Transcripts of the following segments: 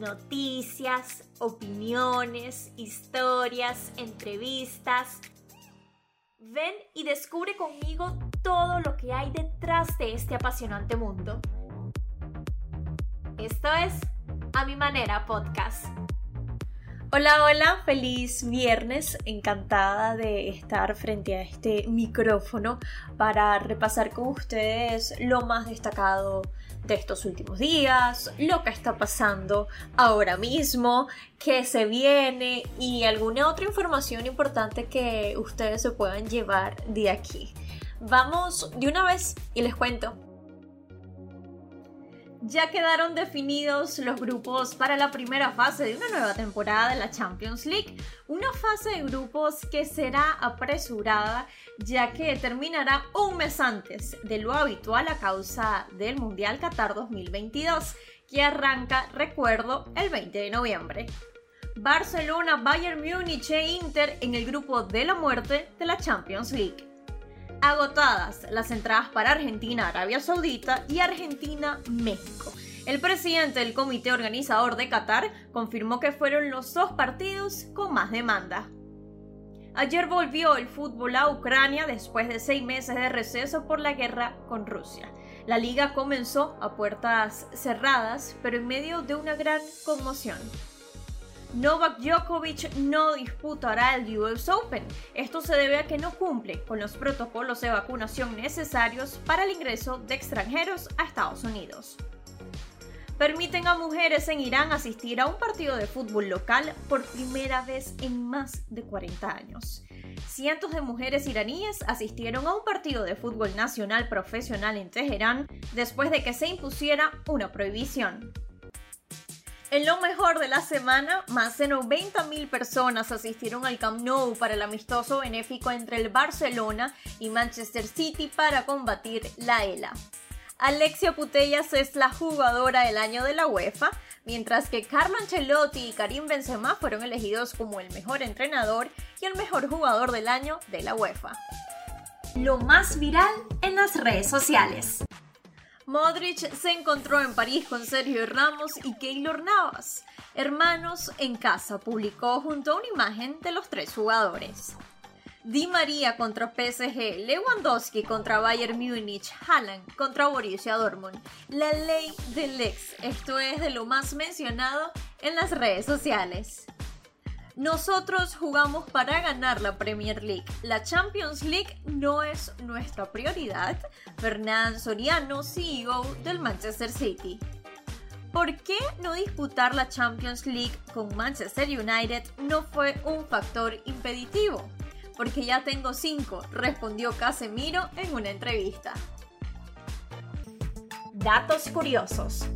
noticias, opiniones, historias, entrevistas. Ven y descubre conmigo todo lo que hay detrás de este apasionante mundo. Esto es A Mi Manera Podcast. Hola, hola, feliz viernes. Encantada de estar frente a este micrófono para repasar con ustedes lo más destacado de estos últimos días, lo que está pasando ahora mismo, qué se viene y alguna otra información importante que ustedes se puedan llevar de aquí. Vamos de una vez y les cuento ya quedaron definidos los grupos para la primera fase de una nueva temporada de la Champions League, una fase de grupos que será apresurada ya que terminará un mes antes de lo habitual a causa del Mundial Qatar 2022, que arranca, recuerdo, el 20 de noviembre. Barcelona, Bayern Múnich e Inter en el grupo de la muerte de la Champions League agotadas las entradas para Argentina, Arabia Saudita y Argentina, México. El presidente del comité organizador de Qatar confirmó que fueron los dos partidos con más demanda. Ayer volvió el fútbol a Ucrania después de seis meses de receso por la guerra con Rusia. La liga comenzó a puertas cerradas, pero en medio de una gran conmoción. Novak Djokovic no disputará el US Open. Esto se debe a que no cumple con los protocolos de vacunación necesarios para el ingreso de extranjeros a Estados Unidos. Permiten a mujeres en Irán asistir a un partido de fútbol local por primera vez en más de 40 años. Cientos de mujeres iraníes asistieron a un partido de fútbol nacional profesional en Teherán después de que se impusiera una prohibición. En lo mejor de la semana, más de 90.000 personas asistieron al Camp Nou para el amistoso benéfico entre el Barcelona y Manchester City para combatir la ELA. Alexia Putellas es la jugadora del año de la UEFA, mientras que Carlo Ancelotti y Karim Benzema fueron elegidos como el mejor entrenador y el mejor jugador del año de la UEFA. Lo más viral en las redes sociales. Modric se encontró en París con Sergio Ramos y Keylor Navas. Hermanos en casa publicó junto a una imagen de los tres jugadores. Di María contra PSG, Lewandowski contra Bayern Múnich, Haaland contra Borussia Dortmund. La ley del ex, esto es de lo más mencionado en las redes sociales. Nosotros jugamos para ganar la Premier League. La Champions League no es nuestra prioridad. Fernán Soriano, CEO del Manchester City. ¿Por qué no disputar la Champions League con Manchester United no fue un factor impeditivo? Porque ya tengo cinco, respondió Casemiro en una entrevista. Datos curiosos.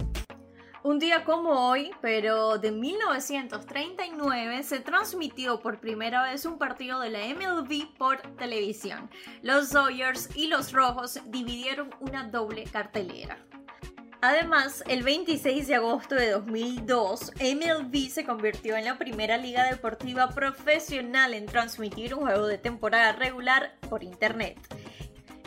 Un día como hoy, pero de 1939, se transmitió por primera vez un partido de la MLB por televisión. Los Dodgers y los Rojos dividieron una doble cartelera. Además, el 26 de agosto de 2002, MLB se convirtió en la primera liga deportiva profesional en transmitir un juego de temporada regular por Internet.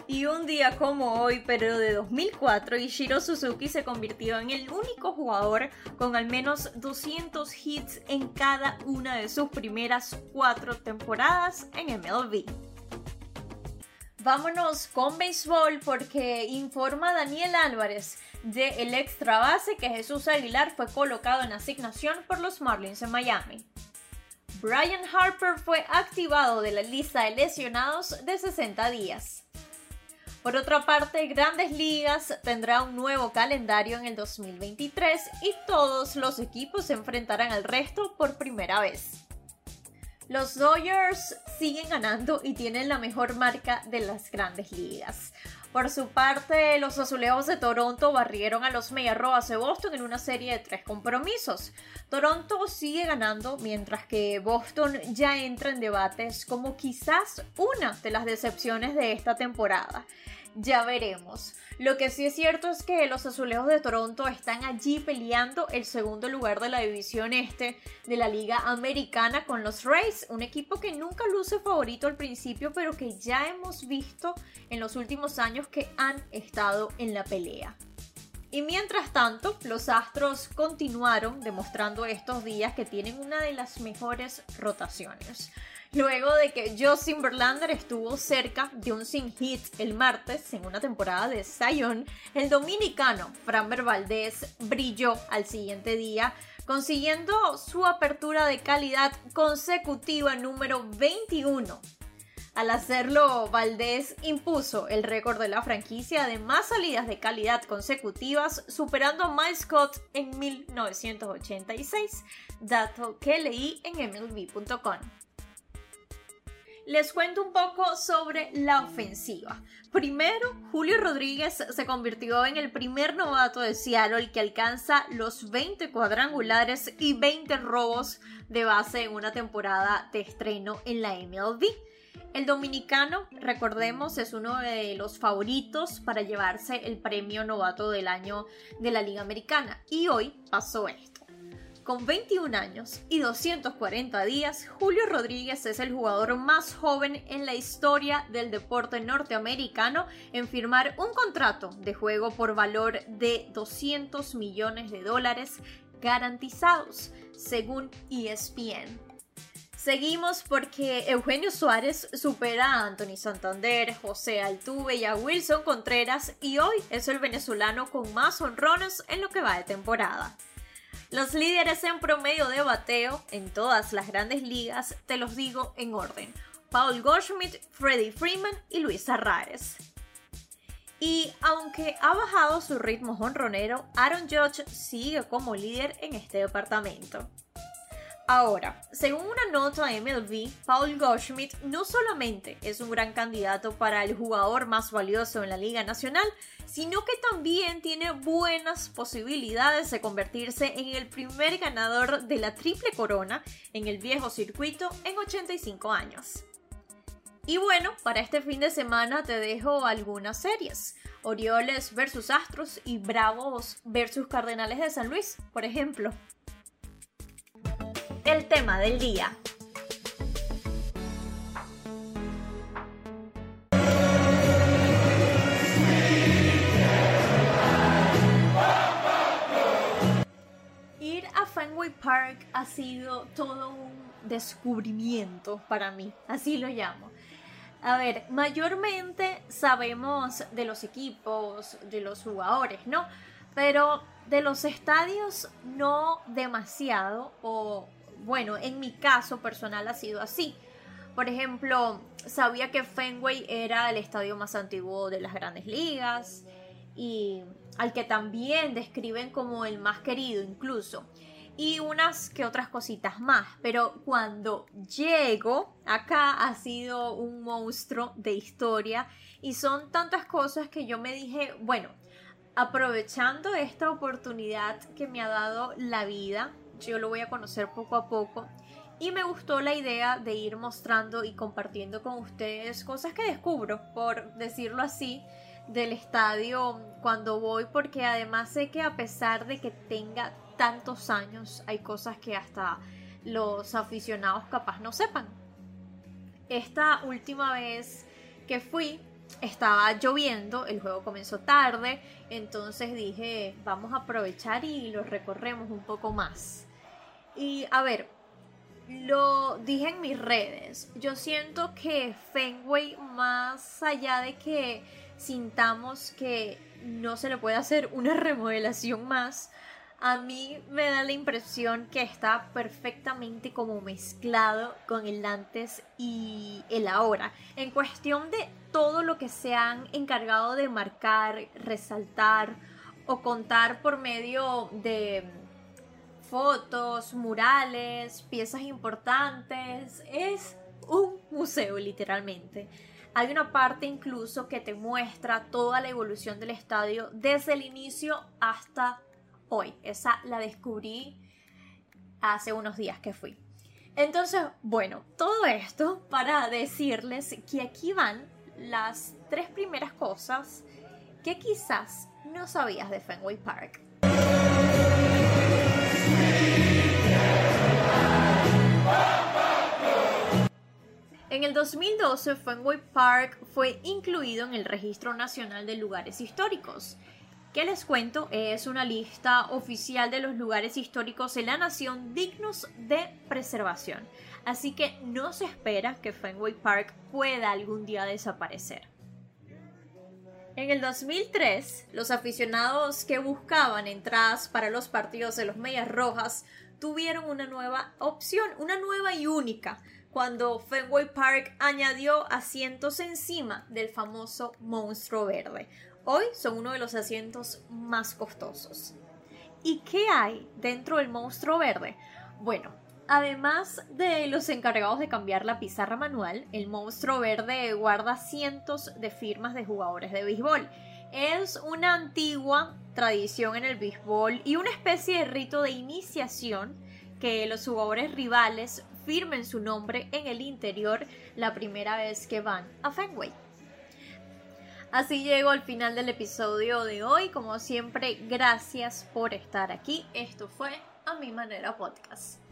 Y un día como hoy, pero de 2004, Ishiro Suzuki se convirtió en el único jugador con al menos 200 hits en cada una de sus primeras cuatro temporadas en MLB. Vámonos con béisbol porque informa Daniel Álvarez de el extra base que Jesús Aguilar fue colocado en asignación por los Marlins en Miami. Brian Harper fue activado de la lista de lesionados de 60 días. Por otra parte, Grandes Ligas tendrá un nuevo calendario en el 2023 y todos los equipos se enfrentarán al resto por primera vez. Los Dodgers siguen ganando y tienen la mejor marca de las grandes ligas. Por su parte, los azulejos de Toronto barrieron a los Mediarroas de Boston en una serie de tres compromisos. Toronto sigue ganando, mientras que Boston ya entra en debates como quizás una de las decepciones de esta temporada ya veremos. Lo que sí es cierto es que los azulejos de Toronto están allí peleando el segundo lugar de la división este de la Liga Americana con los Rays, un equipo que nunca luce favorito al principio, pero que ya hemos visto en los últimos años que han estado en la pelea. Y mientras tanto, los Astros continuaron demostrando estos días que tienen una de las mejores rotaciones. Luego de que Justin Verlander estuvo cerca de un sin hit el martes en una temporada de Zion, el dominicano Framber Valdez brilló al siguiente día consiguiendo su apertura de calidad consecutiva número 21. Al hacerlo, Valdés impuso el récord de la franquicia de más salidas de calidad consecutivas, superando a Miles Scott en 1986, dato que leí en MLB.com les cuento un poco sobre la ofensiva. Primero, Julio Rodríguez se convirtió en el primer novato de Seattle que alcanza los 20 cuadrangulares y 20 robos de base en una temporada de estreno en la MLB. El dominicano, recordemos, es uno de los favoritos para llevarse el premio novato del año de la Liga Americana y hoy pasó esto. Con 21 años y 240 días, Julio Rodríguez es el jugador más joven en la historia del deporte norteamericano en firmar un contrato de juego por valor de 200 millones de dólares garantizados, según ESPN. Seguimos porque Eugenio Suárez supera a Anthony Santander, José Altuve y a Wilson Contreras y hoy es el venezolano con más honrones en lo que va de temporada. Los líderes en promedio de bateo en todas las grandes ligas, te los digo en orden. Paul Goldschmidt, Freddie Freeman y Luis Arraez. Y aunque ha bajado su ritmo honronero, Aaron Judge sigue como líder en este departamento. Ahora, según una nota MLB, Paul Goldschmidt no solamente es un gran candidato para el jugador más valioso en la Liga Nacional, sino que también tiene buenas posibilidades de convertirse en el primer ganador de la triple corona en el viejo circuito en 85 años. Y bueno, para este fin de semana te dejo algunas series. Orioles versus Astros y Bravos versus Cardenales de San Luis, por ejemplo el tema del día. Ir a Fenway Park ha sido todo un descubrimiento para mí, así lo llamo. A ver, mayormente sabemos de los equipos, de los jugadores, ¿no? Pero de los estadios no demasiado o bueno, en mi caso personal ha sido así. Por ejemplo, sabía que Fenway era el estadio más antiguo de las grandes ligas y al que también describen como el más querido incluso. Y unas que otras cositas más. Pero cuando llego acá ha sido un monstruo de historia y son tantas cosas que yo me dije, bueno, aprovechando esta oportunidad que me ha dado la vida, yo lo voy a conocer poco a poco. Y me gustó la idea de ir mostrando y compartiendo con ustedes cosas que descubro, por decirlo así, del estadio cuando voy, porque además sé que a pesar de que tenga tantos años, hay cosas que hasta los aficionados capaz no sepan. Esta última vez que fui, estaba lloviendo, el juego comenzó tarde, entonces dije, vamos a aprovechar y lo recorremos un poco más. Y a ver, lo dije en mis redes, yo siento que Fenway, más allá de que sintamos que no se le puede hacer una remodelación más, a mí me da la impresión que está perfectamente como mezclado con el antes y el ahora. En cuestión de todo lo que se han encargado de marcar, resaltar o contar por medio de fotos, murales, piezas importantes. Es un museo literalmente. Hay una parte incluso que te muestra toda la evolución del estadio desde el inicio hasta hoy. Esa la descubrí hace unos días que fui. Entonces, bueno, todo esto para decirles que aquí van las tres primeras cosas que quizás no sabías de Fenway Park. En el 2012, Fenway Park fue incluido en el Registro Nacional de Lugares Históricos, que les cuento es una lista oficial de los lugares históricos en la nación dignos de preservación. Así que no se espera que Fenway Park pueda algún día desaparecer. En el 2003, los aficionados que buscaban entradas para los partidos de los Medias Rojas tuvieron una nueva opción, una nueva y única, cuando Fenway Park añadió asientos encima del famoso monstruo verde. Hoy son uno de los asientos más costosos. ¿Y qué hay dentro del monstruo verde? Bueno, además de los encargados de cambiar la pizarra manual, el monstruo verde guarda cientos de firmas de jugadores de béisbol. Es una antigua tradición en el béisbol y una especie de rito de iniciación que los jugadores rivales firmen su nombre en el interior la primera vez que van a Fenway. Así llego al final del episodio de hoy. Como siempre, gracias por estar aquí. Esto fue A Mi Manera Podcast.